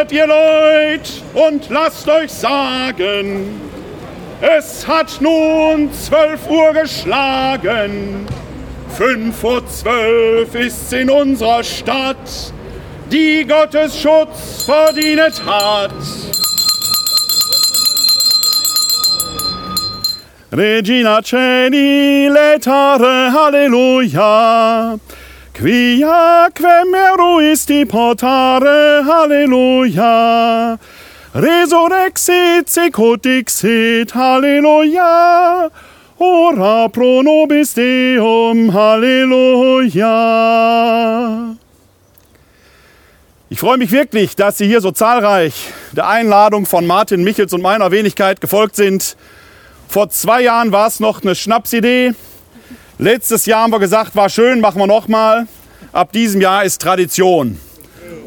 Hört ihr Leute und lasst euch sagen, es hat nun zwölf Uhr geschlagen. Fünf vor zwölf ist's in unserer Stadt, die Gottes Schutz verdient hat. Regina Celi, letare, Halleluja. Quia quem eruisti portare, Halleluja. Resurrexit sicut dixit, Halleluja. Ora pro nobis Deum, Halleluja. Ich freue mich wirklich, dass Sie hier so zahlreich der Einladung von Martin Michels und meiner Wenigkeit gefolgt sind. Vor zwei Jahren war es noch eine Schnapsidee. Letztes Jahr haben wir gesagt, war schön, machen wir nochmal. Ab diesem Jahr ist Tradition.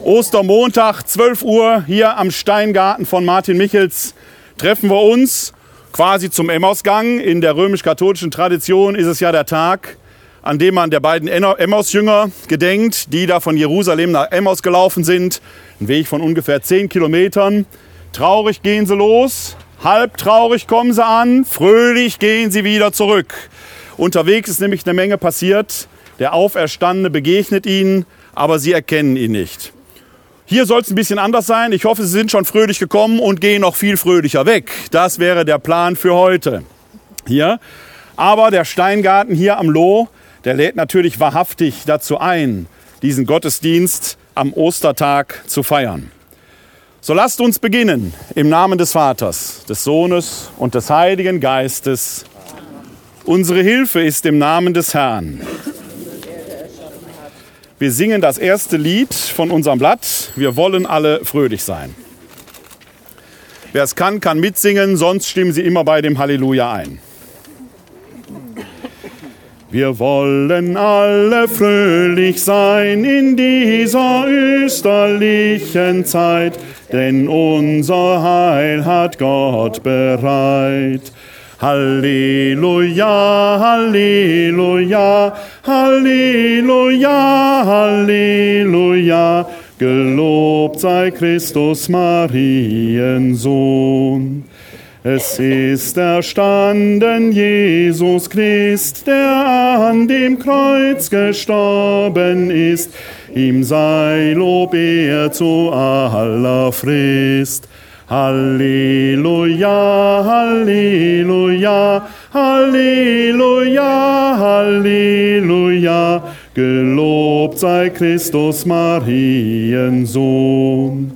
Ostermontag, 12 Uhr, hier am Steingarten von Martin Michels, treffen wir uns quasi zum Emmausgang. In der römisch-katholischen Tradition ist es ja der Tag, an dem man der beiden Emmaus-Jünger gedenkt, die da von Jerusalem nach Emmaus gelaufen sind. Ein Weg von ungefähr 10 Kilometern. Traurig gehen sie los, halb traurig kommen sie an, fröhlich gehen sie wieder zurück. Unterwegs ist nämlich eine Menge passiert. Der Auferstandene begegnet ihnen, aber sie erkennen ihn nicht. Hier soll es ein bisschen anders sein. Ich hoffe, Sie sind schon fröhlich gekommen und gehen noch viel fröhlicher weg. Das wäre der Plan für heute. Hier. Aber der Steingarten hier am Loh, der lädt natürlich wahrhaftig dazu ein, diesen Gottesdienst am Ostertag zu feiern. So lasst uns beginnen im Namen des Vaters, des Sohnes und des Heiligen Geistes. Unsere Hilfe ist im Namen des Herrn. Wir singen das erste Lied von unserem Blatt. Wir wollen alle fröhlich sein. Wer es kann, kann mitsingen, sonst stimmen Sie immer bei dem Halleluja ein. Wir wollen alle fröhlich sein in dieser österlichen Zeit, denn unser Heil hat Gott bereit. Halleluja, Halleluja, Halleluja, Halleluja. Gelobt sei Christus Mariensohn. Es ist erstanden Jesus Christ, der an dem Kreuz gestorben ist. Ihm sei Lob er zu aller Frist. Halleluja, Halleluja, Halleluja, Halleluja. Gelobt sei Christus Mariensohn.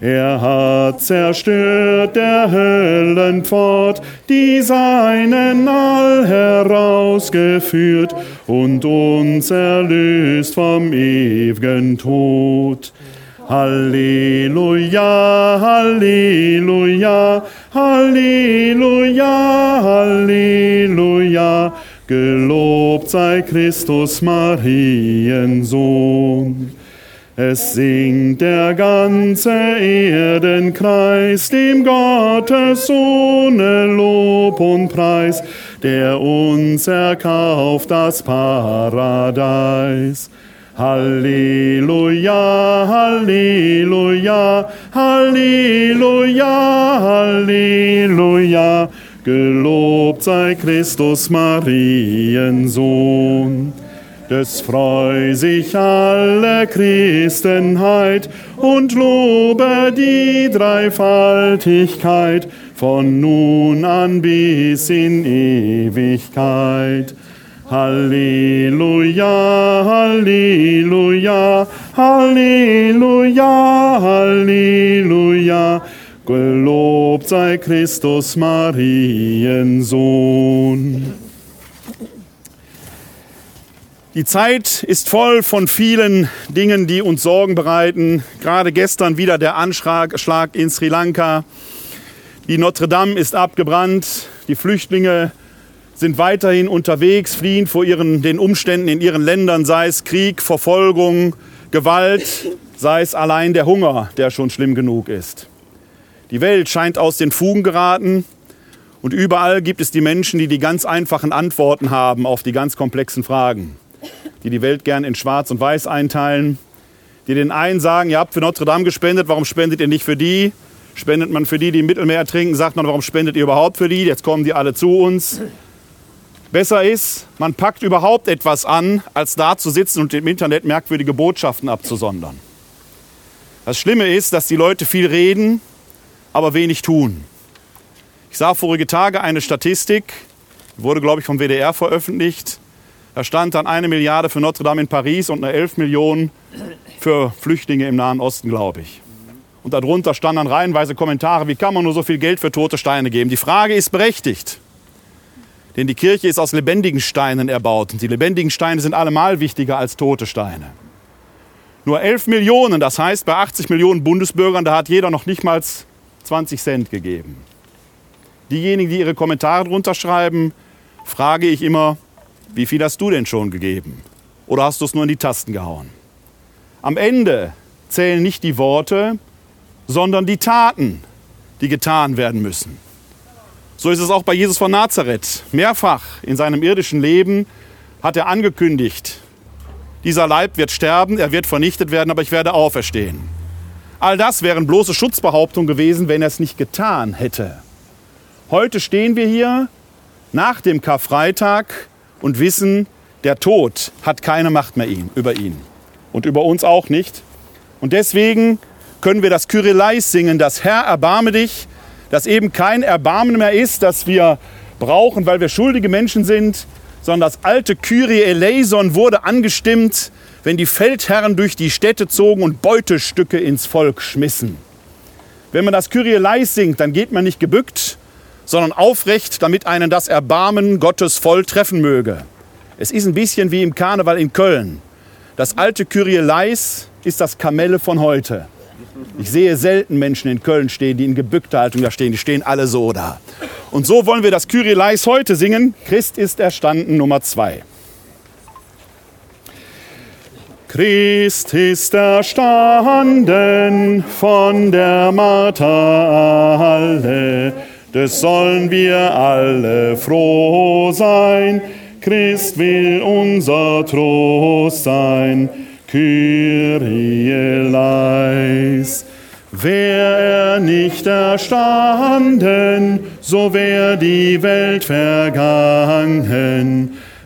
Er hat zerstört der Höllenpfort, die seinen all herausgeführt und uns erlöst vom ewigen Tod. Halleluja, Halleluja, Halleluja, Halleluja. Gelobt sei Christus Mariensohn. Es singt der ganze Erdenkreis dem Gottes ohne Lob und Preis, der uns erkauft das Paradies. Halleluja, Halleluja, Halleluja, Halleluja. Gelobt sei Christus Mariensohn. Des freu sich alle Christenheit und lobe die Dreifaltigkeit von nun an bis in Ewigkeit. Halleluja, Halleluja, Halleluja, Halleluja. Gelobt sei Christus Mariensohn. Die Zeit ist voll von vielen Dingen, die uns Sorgen bereiten. Gerade gestern wieder der Anschlag in Sri Lanka. Die Notre Dame ist abgebrannt. Die Flüchtlinge sind weiterhin unterwegs, fliehen vor ihren, den Umständen in ihren Ländern, sei es Krieg, Verfolgung, Gewalt, sei es allein der Hunger, der schon schlimm genug ist. Die Welt scheint aus den Fugen geraten und überall gibt es die Menschen, die die ganz einfachen Antworten haben auf die ganz komplexen Fragen, die die Welt gern in Schwarz und Weiß einteilen, die den einen sagen, ihr habt für Notre Dame gespendet, warum spendet ihr nicht für die? Spendet man für die, die im Mittelmeer trinken, sagt man, warum spendet ihr überhaupt für die? Jetzt kommen die alle zu uns. Besser ist, man packt überhaupt etwas an, als da zu sitzen und im Internet merkwürdige Botschaften abzusondern. Das Schlimme ist, dass die Leute viel reden, aber wenig tun. Ich sah vorige Tage eine Statistik, wurde, glaube ich, vom WDR veröffentlicht. Da stand dann eine Milliarde für Notre Dame in Paris und eine 11 Millionen für Flüchtlinge im Nahen Osten, glaube ich. Und darunter standen dann reihenweise Kommentare, wie kann man nur so viel Geld für tote Steine geben? Die Frage ist berechtigt. Denn die Kirche ist aus lebendigen Steinen erbaut. Und die lebendigen Steine sind allemal wichtiger als tote Steine. Nur 11 Millionen, das heißt bei 80 Millionen Bundesbürgern, da hat jeder noch nicht mal 20 Cent gegeben. Diejenigen, die ihre Kommentare drunter schreiben, frage ich immer, wie viel hast du denn schon gegeben? Oder hast du es nur in die Tasten gehauen? Am Ende zählen nicht die Worte, sondern die Taten, die getan werden müssen. So ist es auch bei Jesus von Nazareth. Mehrfach in seinem irdischen Leben hat er angekündigt, dieser Leib wird sterben, er wird vernichtet werden, aber ich werde auferstehen. All das wären bloße Schutzbehauptungen gewesen, wenn er es nicht getan hätte. Heute stehen wir hier nach dem Karfreitag und wissen, der Tod hat keine Macht mehr über ihn und über uns auch nicht. Und deswegen können wir das Kyrieleis singen, das Herr, erbarme dich, das eben kein Erbarmen mehr ist, das wir brauchen, weil wir schuldige Menschen sind, sondern das alte Kyrie eleison wurde angestimmt, wenn die Feldherren durch die Städte zogen und Beutestücke ins Volk schmissen. Wenn man das Kyrie eleis singt, dann geht man nicht gebückt, sondern aufrecht, damit einen das Erbarmen Gottes voll treffen möge. Es ist ein bisschen wie im Karneval in Köln. Das alte Kyrie eleis ist das Kamelle von heute. Ich sehe selten Menschen in Köln stehen, die in gebückter Haltung da stehen. Die stehen alle so da. Und so wollen wir das Kyrieleis heute singen. Christ ist erstanden, Nummer zwei. Christ ist erstanden von der Martha alle, des sollen wir alle froh sein. Christ will unser Trost sein. Kyrie leis. Wär er nicht erstanden, so wär die Welt vergangen.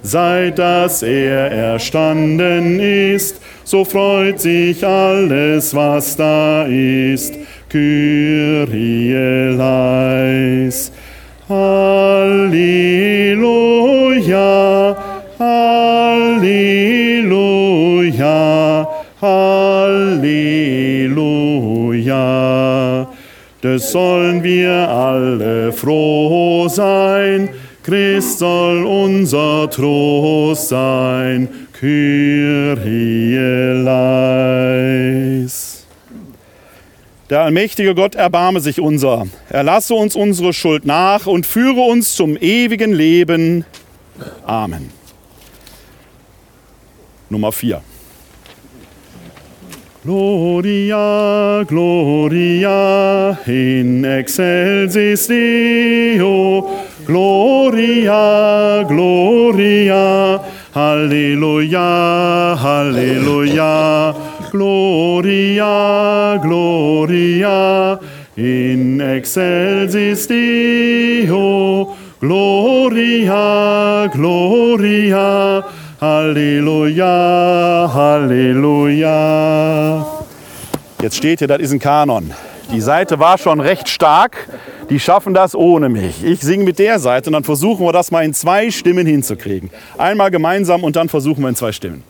Seit dass er erstanden ist, so freut sich alles, was da ist. Kyrie leis. Halleluja, Halleluja. Halleluja. Des sollen wir alle froh sein. Christ soll unser Trost sein. Kyrie leis. Der allmächtige Gott erbarme sich unser. Erlasse uns unsere Schuld nach und führe uns zum ewigen Leben. Amen. Nummer 4. Gloria, Gloria in excelsis Deo. Gloria, Gloria, Halleluja, Halleluja. Gloria, Gloria in excelsis Deo. Gloria, Gloria. Halleluja, Halleluja. Jetzt steht hier, das ist ein Kanon. Die Seite war schon recht stark. Die schaffen das ohne mich. Ich singe mit der Seite und dann versuchen wir das mal in zwei Stimmen hinzukriegen. Einmal gemeinsam und dann versuchen wir in zwei Stimmen.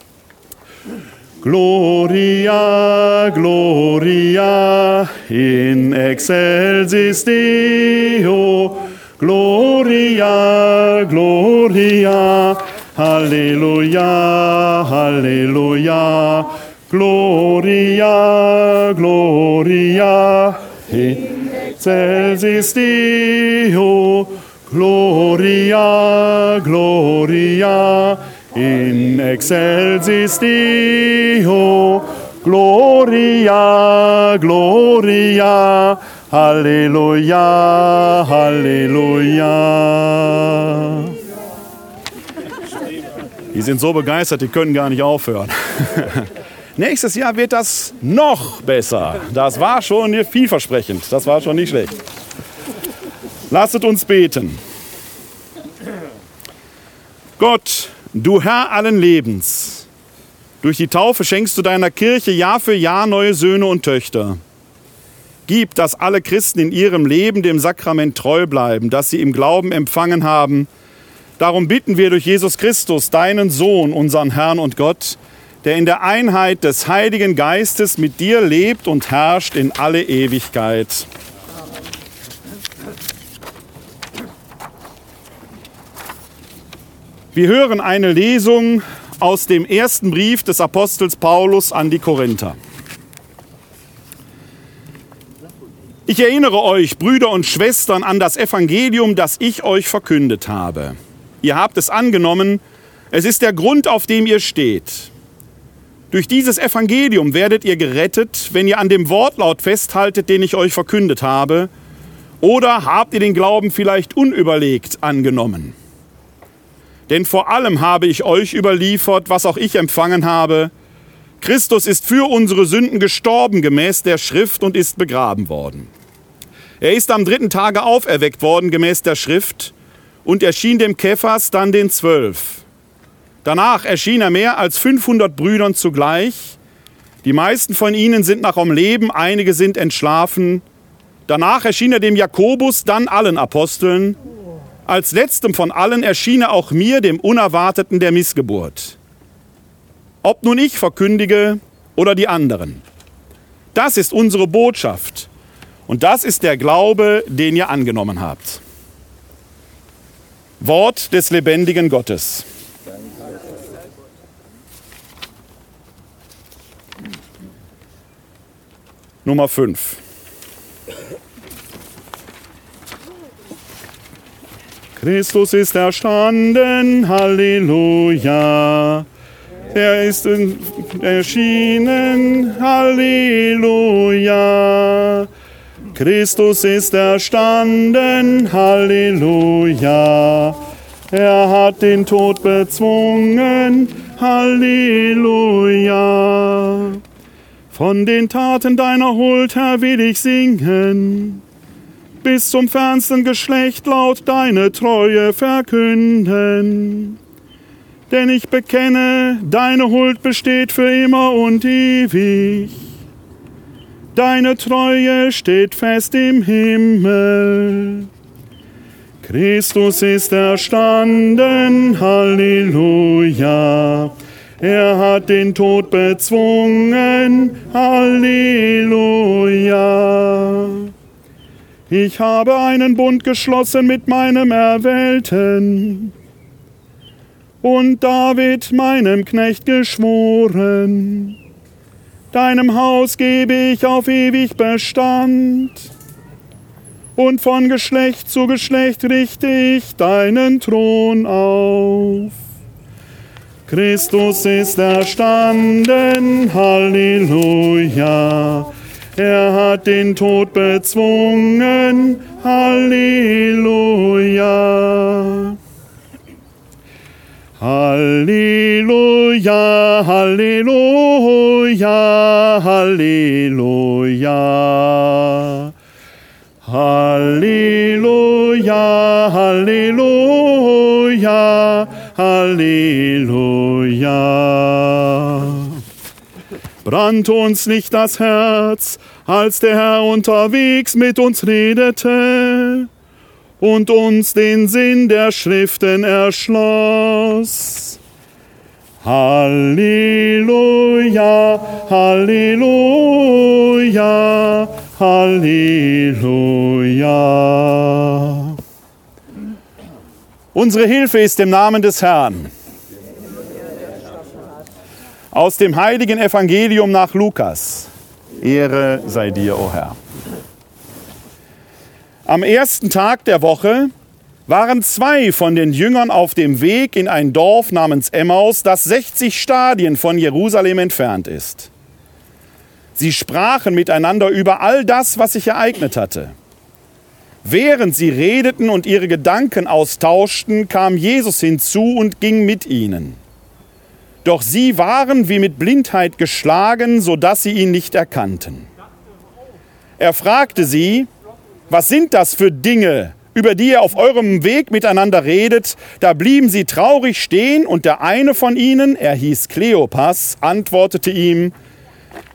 Gloria, Gloria in excelsis Deo. Gloria, Gloria Halleluja, Halleluja, Gloria, Gloria, in excelsis Deo, Gloria, Gloria, in excelsis Deo, Gloria, Gloria, Halleluja, Halleluja. Die sind so begeistert, die können gar nicht aufhören. Nächstes Jahr wird das noch besser. Das war schon vielversprechend. Das war schon nicht schlecht. Lasset uns beten. Gott, du Herr allen Lebens, durch die Taufe schenkst du deiner Kirche Jahr für Jahr neue Söhne und Töchter. Gib, dass alle Christen in ihrem Leben dem Sakrament treu bleiben, das sie im Glauben empfangen haben. Darum bitten wir durch Jesus Christus, deinen Sohn, unseren Herrn und Gott, der in der Einheit des Heiligen Geistes mit dir lebt und herrscht in alle Ewigkeit. Wir hören eine Lesung aus dem ersten Brief des Apostels Paulus an die Korinther. Ich erinnere euch, Brüder und Schwestern, an das Evangelium, das ich euch verkündet habe. Ihr habt es angenommen, es ist der Grund, auf dem ihr steht. Durch dieses Evangelium werdet ihr gerettet, wenn ihr an dem Wortlaut festhaltet, den ich euch verkündet habe, oder habt ihr den Glauben vielleicht unüberlegt angenommen? Denn vor allem habe ich euch überliefert, was auch ich empfangen habe. Christus ist für unsere Sünden gestorben gemäß der Schrift und ist begraben worden. Er ist am dritten Tage auferweckt worden gemäß der Schrift und erschien dem Kephas dann den Zwölf. Danach erschien er mehr als 500 Brüdern zugleich. Die meisten von ihnen sind noch am Leben, einige sind entschlafen. Danach erschien er dem Jakobus, dann allen Aposteln. Als letztem von allen erschien er auch mir, dem Unerwarteten der Missgeburt. Ob nun ich verkündige oder die anderen. Das ist unsere Botschaft. Und das ist der Glaube, den ihr angenommen habt. Wort des lebendigen Gottes. Nummer 5. Christus ist erstanden, Halleluja. Er ist erschienen, Halleluja. Christus ist erstanden, Halleluja. Er hat den Tod bezwungen, Halleluja. Von den Taten deiner Huld, Herr, will ich singen bis zum fernsten Geschlecht laut deine Treue verkünden. Denn ich bekenne, deine Huld besteht für immer und ewig. Deine Treue steht fest im Himmel. Christus ist erstanden, Halleluja. Er hat den Tod bezwungen, Halleluja. Ich habe einen Bund geschlossen mit meinem Erwählten und David, meinem Knecht, geschworen. Deinem Haus gebe ich auf ewig Bestand und von Geschlecht zu Geschlecht richte ich deinen Thron auf. Christus ist erstanden, Halleluja. Er hat den Tod bezwungen. Halleluja. Halleluja, Halleluja, Halleluja. Halleluja, Halleluja, Halleluja. Brannt uns nicht das Herz, als der Herr unterwegs mit uns redete und uns den Sinn der Schriften erschloss. Halleluja, Halleluja, Halleluja. Unsere Hilfe ist im Namen des Herrn. Aus dem heiligen Evangelium nach Lukas. Ehre sei dir, o oh Herr. Am ersten Tag der Woche waren zwei von den Jüngern auf dem Weg in ein Dorf namens Emmaus, das 60 Stadien von Jerusalem entfernt ist. Sie sprachen miteinander über all das, was sich ereignet hatte. Während sie redeten und ihre Gedanken austauschten, kam Jesus hinzu und ging mit ihnen. Doch sie waren wie mit Blindheit geschlagen, so dass sie ihn nicht erkannten. Er fragte sie, was sind das für Dinge, über die ihr auf eurem Weg miteinander redet? Da blieben sie traurig stehen und der eine von ihnen, er hieß Kleopas, antwortete ihm,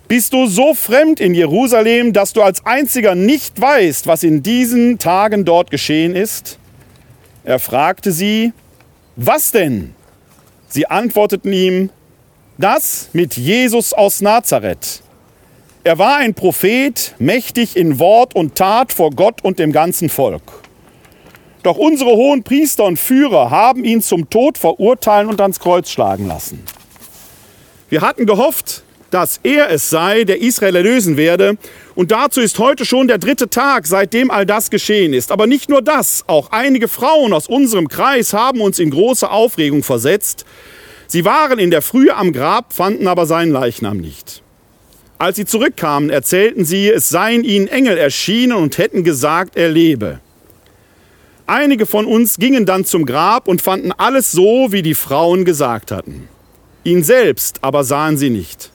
bist du so fremd in Jerusalem, dass du als einziger nicht weißt, was in diesen Tagen dort geschehen ist? Er fragte sie, was denn? Sie antworteten ihm, das mit Jesus aus Nazareth. Er war ein Prophet, mächtig in Wort und Tat vor Gott und dem ganzen Volk. Doch unsere hohen Priester und Führer haben ihn zum Tod verurteilen und ans Kreuz schlagen lassen. Wir hatten gehofft, dass er es sei, der Israel erlösen werde. Und dazu ist heute schon der dritte Tag, seitdem all das geschehen ist. Aber nicht nur das, auch einige Frauen aus unserem Kreis haben uns in große Aufregung versetzt. Sie waren in der Frühe am Grab, fanden aber seinen Leichnam nicht. Als sie zurückkamen, erzählten sie, es seien ihnen Engel erschienen und hätten gesagt, er lebe. Einige von uns gingen dann zum Grab und fanden alles so, wie die Frauen gesagt hatten. Ihn selbst aber sahen sie nicht.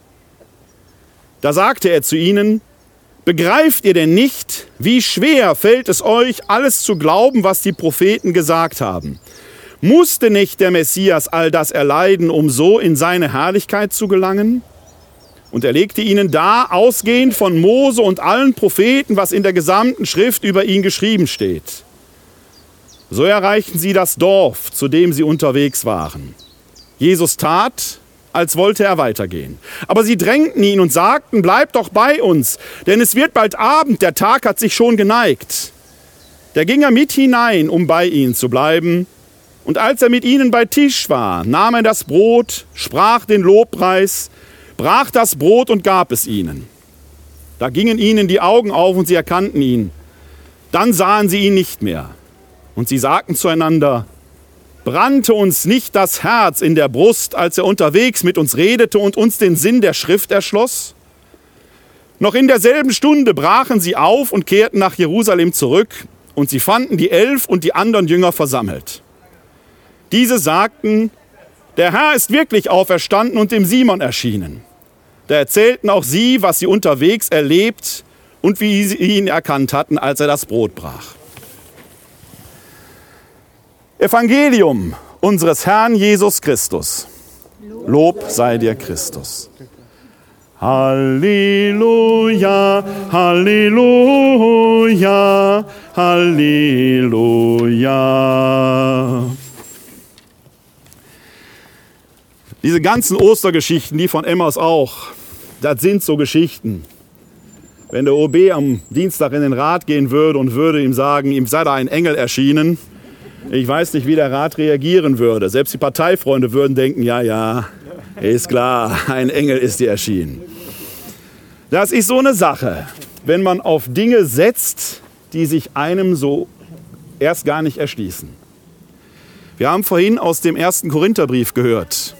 Da sagte er zu ihnen, Begreift ihr denn nicht, wie schwer fällt es euch, alles zu glauben, was die Propheten gesagt haben? Musste nicht der Messias all das erleiden, um so in seine Herrlichkeit zu gelangen? Und er legte ihnen dar, ausgehend von Mose und allen Propheten, was in der gesamten Schrift über ihn geschrieben steht. So erreichten sie das Dorf, zu dem sie unterwegs waren. Jesus tat, als wollte er weitergehen. Aber sie drängten ihn und sagten, bleib doch bei uns, denn es wird bald Abend, der Tag hat sich schon geneigt. Da ging er mit hinein, um bei ihnen zu bleiben. Und als er mit ihnen bei Tisch war, nahm er das Brot, sprach den Lobpreis, brach das Brot und gab es ihnen. Da gingen ihnen die Augen auf und sie erkannten ihn. Dann sahen sie ihn nicht mehr. Und sie sagten zueinander, brannte uns nicht das Herz in der Brust, als er unterwegs mit uns redete und uns den Sinn der Schrift erschloss? Noch in derselben Stunde brachen sie auf und kehrten nach Jerusalem zurück, und sie fanden die Elf und die anderen Jünger versammelt. Diese sagten, der Herr ist wirklich auferstanden und dem Simon erschienen. Da erzählten auch sie, was sie unterwegs erlebt und wie sie ihn erkannt hatten, als er das Brot brach. Evangelium unseres Herrn Jesus Christus. Lob sei dir Christus. Halleluja, Halleluja, Halleluja. Diese ganzen Ostergeschichten, die von Emmaus auch, das sind so Geschichten. Wenn der OB am Dienstag in den Rat gehen würde und würde ihm sagen, ihm sei da ein Engel erschienen, ich weiß nicht, wie der Rat reagieren würde. Selbst die Parteifreunde würden denken, ja, ja, ist klar, ein Engel ist dir erschienen. Das ist so eine Sache, wenn man auf Dinge setzt, die sich einem so erst gar nicht erschließen. Wir haben vorhin aus dem ersten Korintherbrief gehört.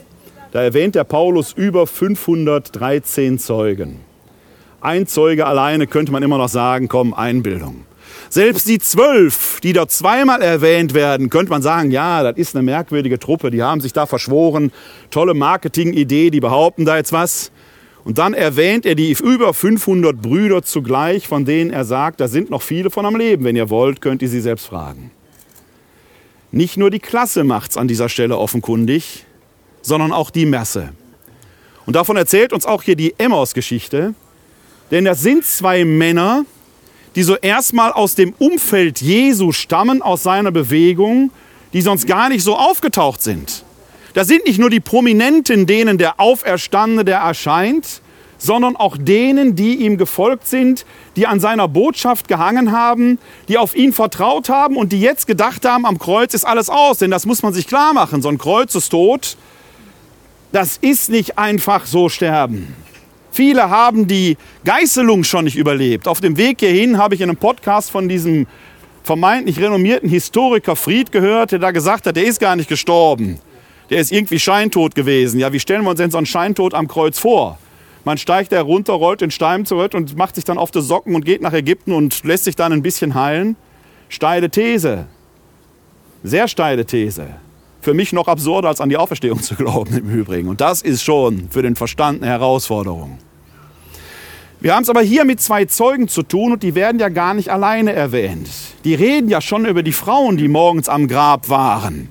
Da erwähnt der Paulus über 513 Zeugen. Ein Zeuge alleine könnte man immer noch sagen, komm, Einbildung. Selbst die zwölf, die dort zweimal erwähnt werden, könnte man sagen, ja, das ist eine merkwürdige Truppe, die haben sich da verschworen, tolle Marketingidee, die behaupten da jetzt was. Und dann erwähnt er die über 500 Brüder zugleich, von denen er sagt, da sind noch viele von am Leben. Wenn ihr wollt, könnt ihr sie selbst fragen. Nicht nur die Klasse macht's an dieser Stelle offenkundig, sondern auch die Messe. Und davon erzählt uns auch hier die Emmaus-Geschichte. Denn das sind zwei Männer, die so erstmal aus dem Umfeld Jesu stammen, aus seiner Bewegung, die sonst gar nicht so aufgetaucht sind. Das sind nicht nur die Prominenten, denen der Auferstandene der erscheint, sondern auch denen, die ihm gefolgt sind, die an seiner Botschaft gehangen haben, die auf ihn vertraut haben und die jetzt gedacht haben, am Kreuz ist alles aus. Denn das muss man sich klar machen, so ein Kreuz ist tot das ist nicht einfach so sterben. Viele haben die Geißelung schon nicht überlebt. Auf dem Weg hierhin habe ich in einem Podcast von diesem vermeintlich renommierten Historiker Fried gehört, der da gesagt hat, der ist gar nicht gestorben. Der ist irgendwie scheintot gewesen. Ja, wie stellen wir uns denn so einen Scheintod am Kreuz vor? Man steigt da runter, rollt den Stein zurück und macht sich dann auf die Socken und geht nach Ägypten und lässt sich dann ein bisschen heilen. Steile These. Sehr steile These. Für mich noch absurder, als an die Auferstehung zu glauben im Übrigen. Und das ist schon für den Verstand eine Herausforderung. Wir haben es aber hier mit zwei Zeugen zu tun und die werden ja gar nicht alleine erwähnt. Die reden ja schon über die Frauen, die morgens am Grab waren.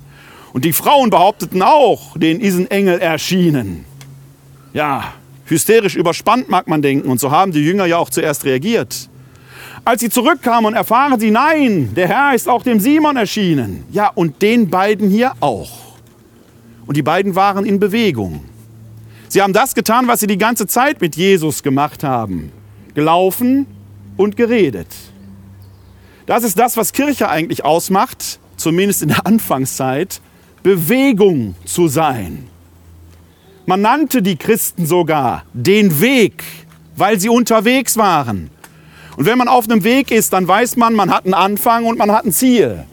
Und die Frauen behaupteten auch, denen ist ein Engel erschienen. Ja, hysterisch überspannt mag man denken und so haben die Jünger ja auch zuerst reagiert. Als sie zurückkamen und erfahren sie, nein, der Herr ist auch dem Simon erschienen. Ja, und den beiden hier auch. Und die beiden waren in Bewegung. Sie haben das getan, was sie die ganze Zeit mit Jesus gemacht haben. Gelaufen und geredet. Das ist das, was Kirche eigentlich ausmacht, zumindest in der Anfangszeit, Bewegung zu sein. Man nannte die Christen sogar den Weg, weil sie unterwegs waren. Und wenn man auf einem Weg ist, dann weiß man, man hat einen Anfang und man hat ein Ziel.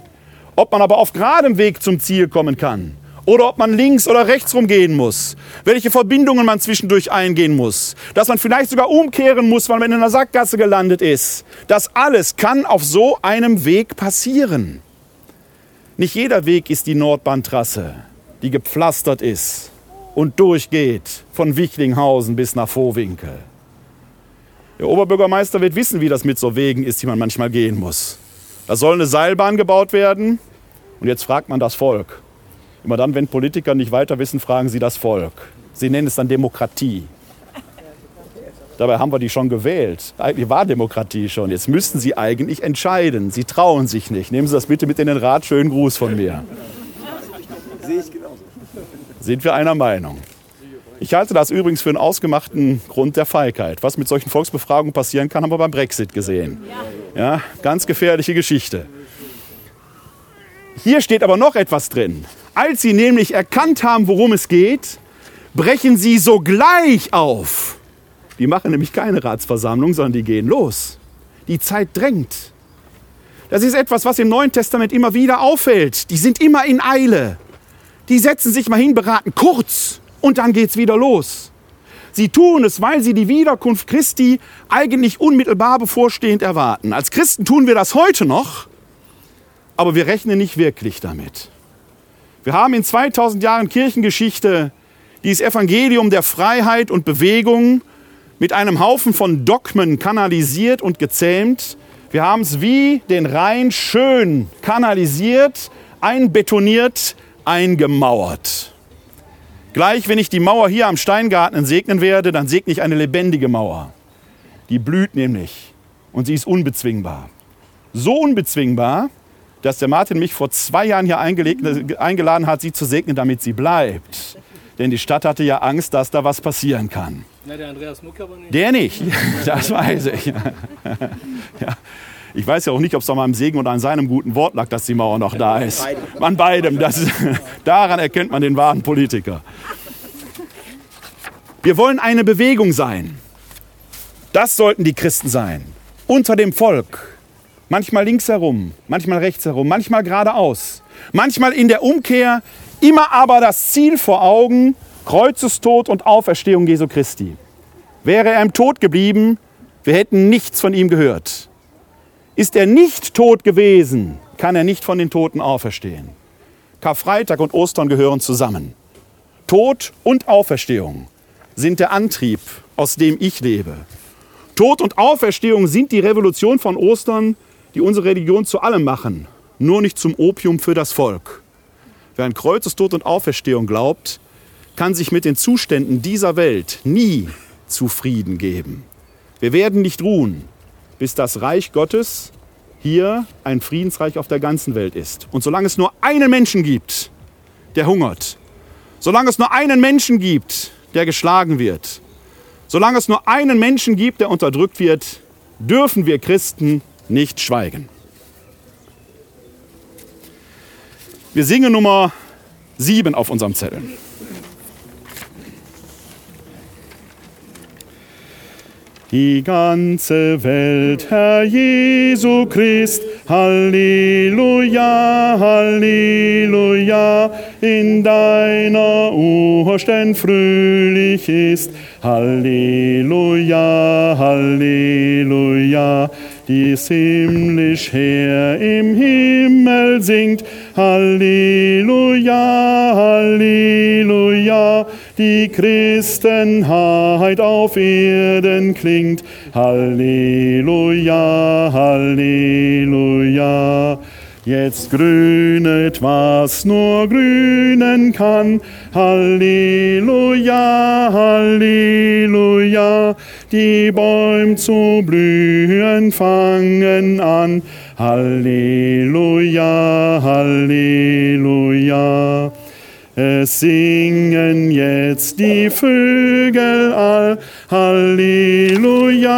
Ob man aber auf geradem Weg zum Ziel kommen kann oder ob man links oder rechts rumgehen muss, welche Verbindungen man zwischendurch eingehen muss, dass man vielleicht sogar umkehren muss, weil man in einer Sackgasse gelandet ist. Das alles kann auf so einem Weg passieren. Nicht jeder Weg ist die Nordbahntrasse, die gepflastert ist und durchgeht von Wichlinghausen bis nach Vohwinkel. Der Oberbürgermeister wird wissen, wie das mit so Wegen ist, die man manchmal gehen muss. Da soll eine Seilbahn gebaut werden und jetzt fragt man das Volk. Immer dann, wenn Politiker nicht weiter wissen, fragen sie das Volk. Sie nennen es dann Demokratie. Dabei haben wir die schon gewählt. Eigentlich war Demokratie schon. Jetzt müssten sie eigentlich entscheiden. Sie trauen sich nicht. Nehmen Sie das bitte mit in den Rat. Schönen Gruß von mir. Sehe ich genauso. Sind wir einer Meinung? Ich halte das übrigens für einen ausgemachten Grund der Feigheit. Was mit solchen Volksbefragungen passieren kann, haben wir beim Brexit gesehen. Ja, ganz gefährliche Geschichte. Hier steht aber noch etwas drin. Als sie nämlich erkannt haben, worum es geht, brechen sie sogleich auf. Die machen nämlich keine Ratsversammlung, sondern die gehen los. Die Zeit drängt. Das ist etwas, was im Neuen Testament immer wieder auffällt. Die sind immer in Eile. Die setzen sich mal hin, beraten kurz und dann geht's wieder los. Sie tun es, weil sie die Wiederkunft Christi eigentlich unmittelbar bevorstehend erwarten. Als Christen tun wir das heute noch, aber wir rechnen nicht wirklich damit. Wir haben in 2000 Jahren Kirchengeschichte dieses Evangelium der Freiheit und Bewegung mit einem Haufen von Dogmen kanalisiert und gezähmt. Wir haben es wie den Rhein schön kanalisiert, einbetoniert, eingemauert. Gleich, wenn ich die Mauer hier am Steingarten segnen werde, dann segne ich eine lebendige Mauer. Die blüht nämlich und sie ist unbezwingbar. So unbezwingbar, dass der Martin mich vor zwei Jahren hier eingeladen hat, sie zu segnen, damit sie bleibt. Denn die Stadt hatte ja Angst, dass da was passieren kann. Na, der Andreas Muck aber nicht. Der nicht, das weiß ich. Ja. Ich weiß ja auch nicht, ob es an meinem Segen oder an seinem guten Wort lag, dass die Mauer noch da ist. An beidem. Das, daran erkennt man den wahren Politiker. Wir wollen eine Bewegung sein. Das sollten die Christen sein. Unter dem Volk. Manchmal links herum, manchmal rechts herum, manchmal geradeaus. Manchmal in der Umkehr, immer aber das Ziel vor Augen, Kreuzestod und Auferstehung Jesu Christi. Wäre er im Tod geblieben, wir hätten nichts von ihm gehört. Ist er nicht tot gewesen, kann er nicht von den Toten auferstehen. Karfreitag und Ostern gehören zusammen. Tod und Auferstehung sind der Antrieb, aus dem ich lebe. Tod und Auferstehung sind die Revolution von Ostern, die unsere Religion zu allem machen, nur nicht zum Opium für das Volk. Wer an Kreuzestod und Auferstehung glaubt, kann sich mit den Zuständen dieser Welt nie zufrieden geben. Wir werden nicht ruhen, bis das Reich Gottes hier ein Friedensreich auf der ganzen Welt ist. Und solange es nur einen Menschen gibt, der hungert, solange es nur einen Menschen gibt, der geschlagen wird, solange es nur einen Menschen gibt, der unterdrückt wird, dürfen wir Christen nicht schweigen. Wir singen Nummer sieben auf unserem Zettel. Die ganze Welt, Herr Jesu Christ, Halleluja, Halleluja, in deiner Urständ fröhlich ist. Halleluja, Halleluja, die's himmlisch her im Himmel singt. Halleluja, Halleluja, die Christenheit auf Erden klingt. Halleluja, Halleluja. Jetzt grünet, was nur grünen kann. Halleluja, Halleluja. Die Bäume zu blühen fangen an. Halleluja, Halleluja. Es singen jetzt die Vögel all. Halleluja,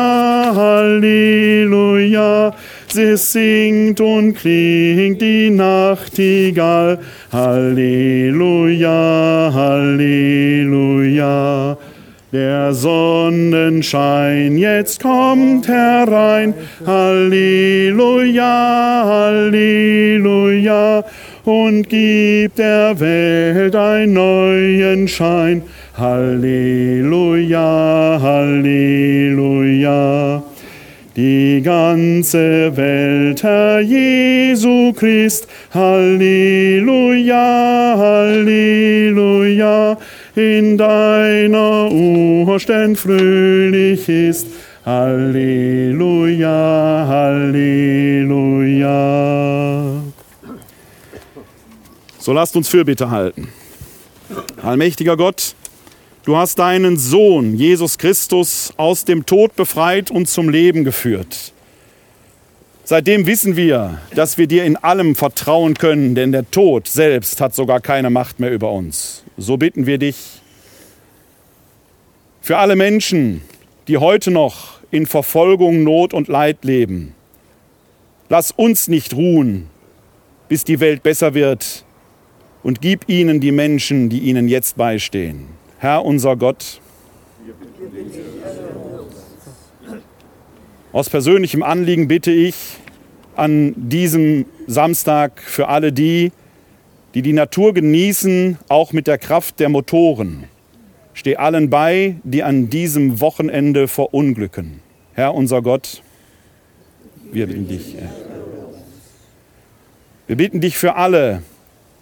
Halleluja. Sie singt und klingt die Nachtigall. Halleluja, Halleluja. Der Sonnenschein jetzt kommt herein. Halleluja, Halleluja. Und gibt der Welt einen neuen Schein. Halleluja, Halleluja. Die ganze Welt, Herr Jesu Christ, Halleluja, Halleluja, in deiner Urständ fröhlich ist. Halleluja, Halleluja. So lasst uns Fürbitte halten. Allmächtiger Gott, du hast deinen Sohn, Jesus Christus, aus dem Tod befreit und zum Leben geführt. Seitdem wissen wir, dass wir dir in allem vertrauen können, denn der Tod selbst hat sogar keine Macht mehr über uns. So bitten wir dich für alle Menschen, die heute noch in Verfolgung, Not und Leid leben. Lass uns nicht ruhen, bis die Welt besser wird, und gib ihnen die Menschen, die ihnen jetzt beistehen. Herr unser Gott, aus persönlichem Anliegen bitte ich an diesem Samstag für alle die, die die Natur genießen, auch mit der Kraft der Motoren. Steh allen bei, die an diesem Wochenende verunglücken. Herr unser Gott, wir bitten dich. Wir bitten dich für alle,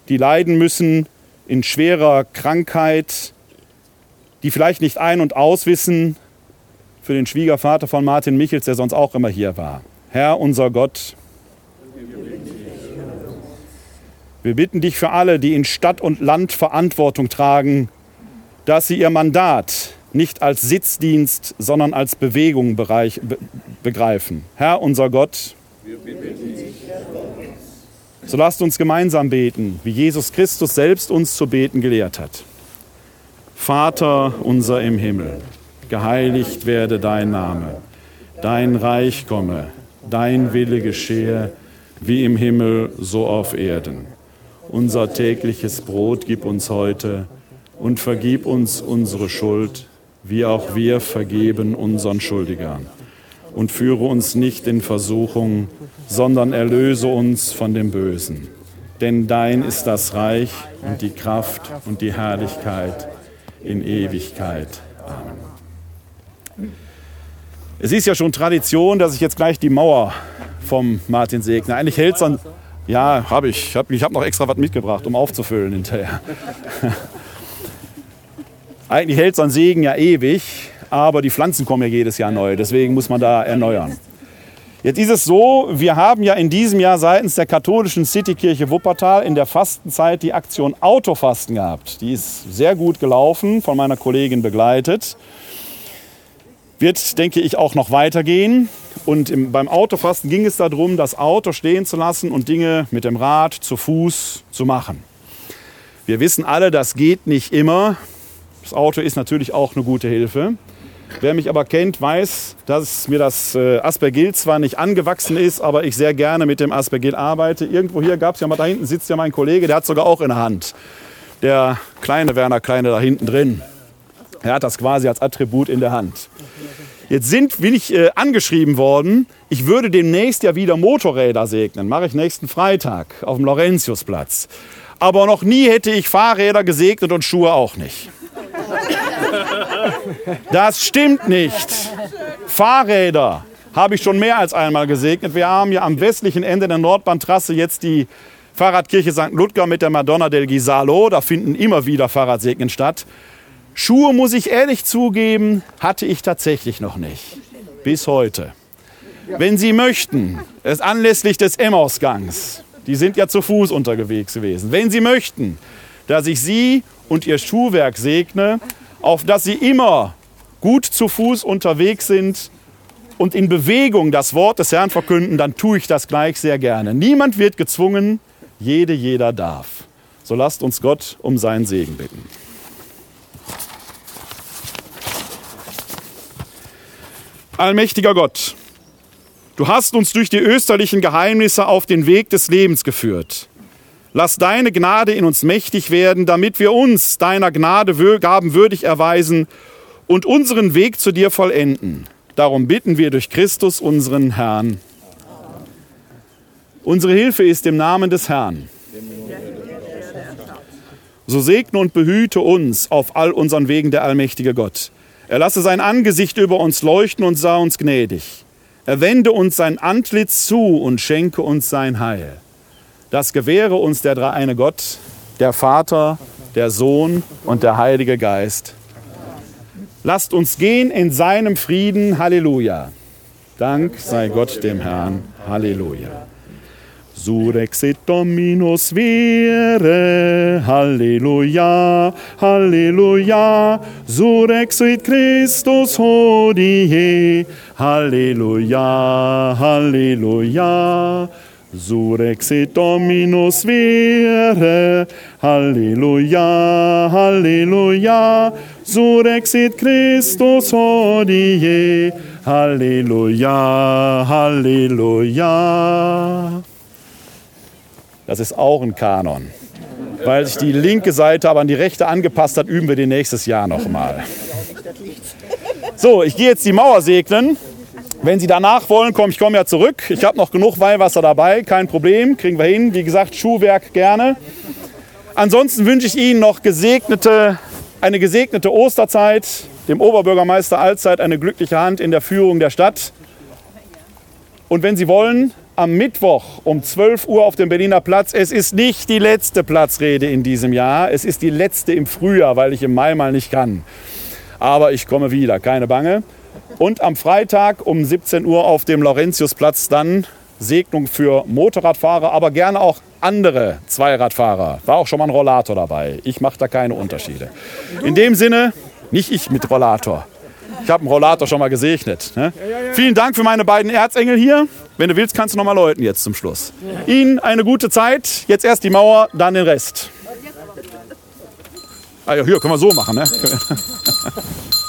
die leiden müssen in schwerer Krankheit, die vielleicht nicht ein- und auswissen, für den Schwiegervater von Martin Michels, der sonst auch immer hier war. Herr, unser Gott, wir bitten dich für alle, die in Stadt und Land Verantwortung tragen, dass sie ihr Mandat nicht als Sitzdienst, sondern als Bewegung be, begreifen. Herr, unser Gott, wir bitten dich, so lasst uns gemeinsam beten, wie Jesus Christus selbst uns zu beten gelehrt hat. Vater unser im Himmel, geheiligt werde dein Name, dein Reich komme, dein Wille geschehe, wie im Himmel so auf Erden. Unser tägliches Brot gib uns heute und vergib uns unsere Schuld, wie auch wir vergeben unseren Schuldigern und führe uns nicht in Versuchung, sondern erlöse uns von dem Bösen. Denn dein ist das Reich und die Kraft und die Herrlichkeit in Ewigkeit. Amen. Es ist ja schon Tradition, dass ich jetzt gleich die Mauer vom Martin segne. Eigentlich hält es dann. Ja, habe ich. Ich habe hab noch extra was mitgebracht, um aufzufüllen hinterher. Eigentlich hält so ein Segen ja ewig aber die Pflanzen kommen ja jedes Jahr neu. Deswegen muss man da erneuern. Jetzt ist es so, wir haben ja in diesem Jahr seitens der katholischen Citykirche Wuppertal in der Fastenzeit die Aktion Autofasten gehabt. Die ist sehr gut gelaufen, von meiner Kollegin begleitet. Wird, denke ich, auch noch weitergehen. Und im, beim Autofasten ging es darum, das Auto stehen zu lassen und Dinge mit dem Rad zu Fuß zu machen. Wir wissen alle, das geht nicht immer. Das Auto ist natürlich auch eine gute Hilfe. Wer mich aber kennt, weiß, dass mir das äh, Aspergil zwar nicht angewachsen ist, aber ich sehr gerne mit dem Aspergil arbeite. Irgendwo hier gab es ja mal, da hinten sitzt ja mein Kollege, der hat sogar auch in der Hand. Der kleine Werner Kleine da hinten drin. Er hat das quasi als Attribut in der Hand. Jetzt sind, bin ich äh, angeschrieben worden, ich würde demnächst ja wieder Motorräder segnen. Mache ich nächsten Freitag auf dem Laurentiusplatz. Aber noch nie hätte ich Fahrräder gesegnet und Schuhe auch nicht. Das stimmt nicht. Fahrräder habe ich schon mehr als einmal gesegnet. Wir haben ja am westlichen Ende der Nordbahntrasse jetzt die Fahrradkirche St. Ludger mit der Madonna del Gisalo. Da finden immer wieder Fahrradsegnen statt. Schuhe, muss ich ehrlich zugeben, hatte ich tatsächlich noch nicht. Bis heute. Wenn Sie möchten, es anlässlich des Emmausgangs, die sind ja zu Fuß unterwegs gewesen, wenn Sie möchten, dass ich Sie und Ihr Schuhwerk segne, auf dass Sie immer gut zu Fuß unterwegs sind und in Bewegung das Wort des Herrn verkünden, dann tue ich das gleich sehr gerne. Niemand wird gezwungen, jede, jeder darf. So lasst uns Gott um seinen Segen bitten. Allmächtiger Gott, du hast uns durch die österlichen Geheimnisse auf den Weg des Lebens geführt. Lass deine Gnade in uns mächtig werden, damit wir uns deiner Gnade Gaben würdig erweisen und unseren Weg zu dir vollenden. Darum bitten wir durch Christus, unseren Herrn. Unsere Hilfe ist im Namen des Herrn. So segne und behüte uns auf all unseren Wegen der allmächtige Gott. Er lasse sein Angesicht über uns leuchten und sah uns gnädig. Er wende uns sein Antlitz zu und schenke uns sein Heil. Das gewähre uns der dreieine Gott, der Vater, der Sohn und der Heilige Geist. Lasst uns gehen in seinem Frieden. Halleluja. Dank sei Gott dem Herrn. Halleluja. Surexit Dominus vere, Halleluja, Halleluja, Surexit Christus hodie, Halleluja, Halleluja. Surexit Dominus vere, Halleluja, Halleluja, Surexit Christus hodie, Halleluja, Halleluja. Das ist auch ein Kanon. Weil sich die linke Seite aber an die rechte angepasst hat, üben wir den nächstes Jahr nochmal. So, ich gehe jetzt die Mauer segnen. Wenn Sie danach wollen, komme ich komme ja zurück. Ich habe noch genug Weihwasser dabei, kein Problem, kriegen wir hin. Wie gesagt, Schuhwerk gerne. Ansonsten wünsche ich Ihnen noch gesegnete, eine gesegnete Osterzeit, dem Oberbürgermeister allzeit eine glückliche Hand in der Führung der Stadt. Und wenn Sie wollen, am Mittwoch um 12 Uhr auf dem Berliner Platz. Es ist nicht die letzte Platzrede in diesem Jahr. Es ist die letzte im Frühjahr, weil ich im Mai mal nicht kann. Aber ich komme wieder, keine Bange. Und am Freitag um 17 Uhr auf dem Laurentiusplatz dann Segnung für Motorradfahrer, aber gerne auch andere Zweiradfahrer. War auch schon mal ein Rollator dabei. Ich mache da keine Unterschiede. In dem Sinne, nicht ich mit Rollator. Ich habe einen Rollator schon mal gesegnet. Ne? Vielen Dank für meine beiden Erzengel hier. Wenn du willst, kannst du noch mal läuten jetzt zum Schluss. Ihnen eine gute Zeit. Jetzt erst die Mauer, dann den Rest. Ah ja, hier können wir so machen. Ne?